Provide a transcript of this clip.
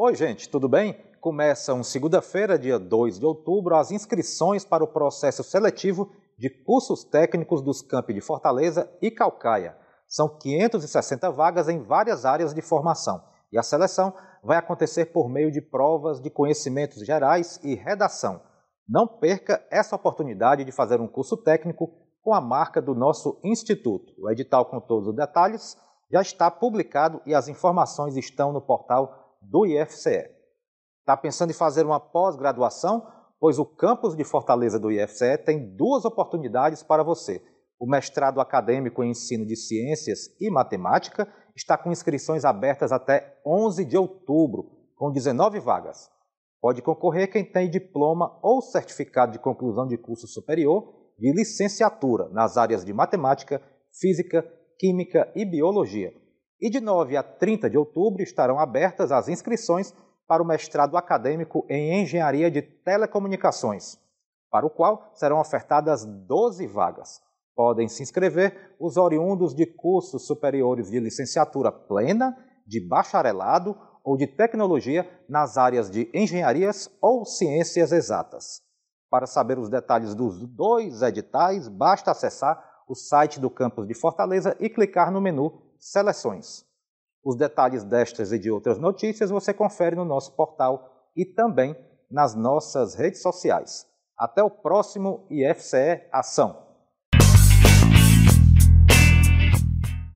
Oi, gente, tudo bem? Começam segunda-feira, dia 2 de outubro, as inscrições para o processo seletivo de cursos técnicos dos campi de Fortaleza e Calcaia. São 560 vagas em várias áreas de formação e a seleção vai acontecer por meio de provas de conhecimentos gerais e redação. Não perca essa oportunidade de fazer um curso técnico com a marca do nosso instituto. O edital com todos os detalhes já está publicado e as informações estão no portal do IFCE. Está pensando em fazer uma pós-graduação? Pois o campus de Fortaleza do IFCE tem duas oportunidades para você. O mestrado acadêmico em ensino de ciências e matemática está com inscrições abertas até 11 de outubro, com 19 vagas. Pode concorrer quem tem diploma ou certificado de conclusão de curso superior de licenciatura nas áreas de matemática, física, química e biologia. E de 9 a 30 de outubro estarão abertas as inscrições para o mestrado acadêmico em engenharia de telecomunicações, para o qual serão ofertadas 12 vagas. Podem se inscrever os oriundos de cursos superiores de licenciatura plena, de bacharelado ou de tecnologia nas áreas de engenharias ou ciências exatas. Para saber os detalhes dos dois editais, basta acessar o site do campus de Fortaleza e clicar no menu Seleções. Os detalhes destas e de outras notícias você confere no nosso portal e também nas nossas redes sociais. Até o próximo IFCE Ação!